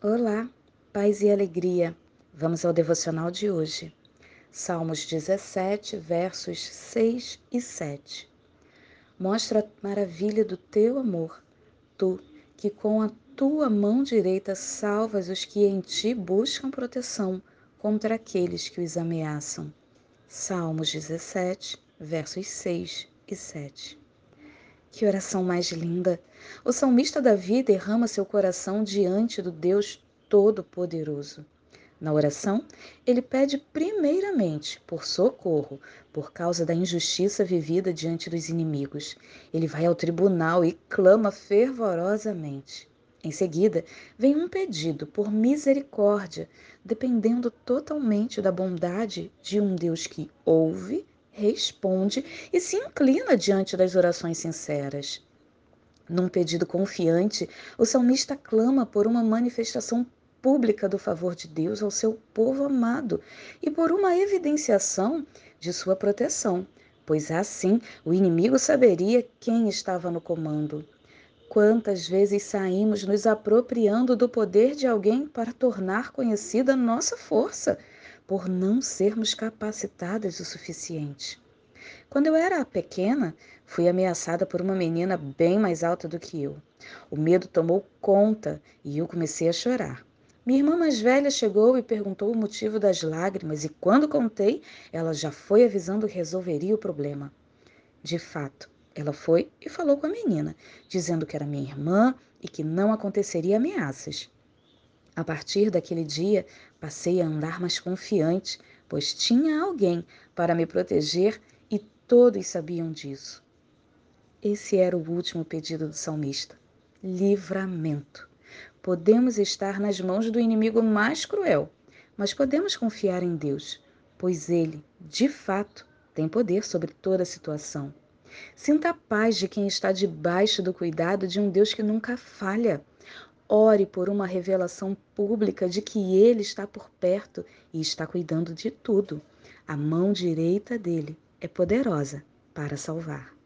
Olá, paz e alegria. Vamos ao devocional de hoje. Salmos 17, versos 6 e 7. Mostra a maravilha do teu amor, tu que com a tua mão direita salvas os que em ti buscam proteção contra aqueles que os ameaçam. Salmos 17, versos 6 e 7. Que oração mais linda! O salmista Davi derrama seu coração diante do Deus Todo-Poderoso. Na oração, ele pede primeiramente por socorro por causa da injustiça vivida diante dos inimigos. Ele vai ao tribunal e clama fervorosamente. Em seguida, vem um pedido por misericórdia, dependendo totalmente da bondade de um Deus que ouve responde e se inclina diante das orações sinceras. Num pedido confiante, o salmista clama por uma manifestação pública do favor de Deus ao seu povo amado e por uma evidenciação de sua proteção, pois assim o inimigo saberia quem estava no comando. Quantas vezes saímos nos apropriando do poder de alguém para tornar conhecida nossa força? Por não sermos capacitadas o suficiente. Quando eu era pequena, fui ameaçada por uma menina bem mais alta do que eu. O medo tomou conta e eu comecei a chorar. Minha irmã mais velha chegou e perguntou o motivo das lágrimas, e quando contei, ela já foi avisando que resolveria o problema. De fato, ela foi e falou com a menina, dizendo que era minha irmã e que não aconteceria ameaças. A partir daquele dia, passei a andar mais confiante, pois tinha alguém para me proteger e todos sabiam disso. Esse era o último pedido do salmista: livramento. Podemos estar nas mãos do inimigo mais cruel, mas podemos confiar em Deus, pois Ele, de fato, tem poder sobre toda a situação. Sinta a paz de quem está debaixo do cuidado de um Deus que nunca falha. Ore por uma revelação pública de que Ele está por perto e está cuidando de tudo. A mão direita dele é poderosa para salvar.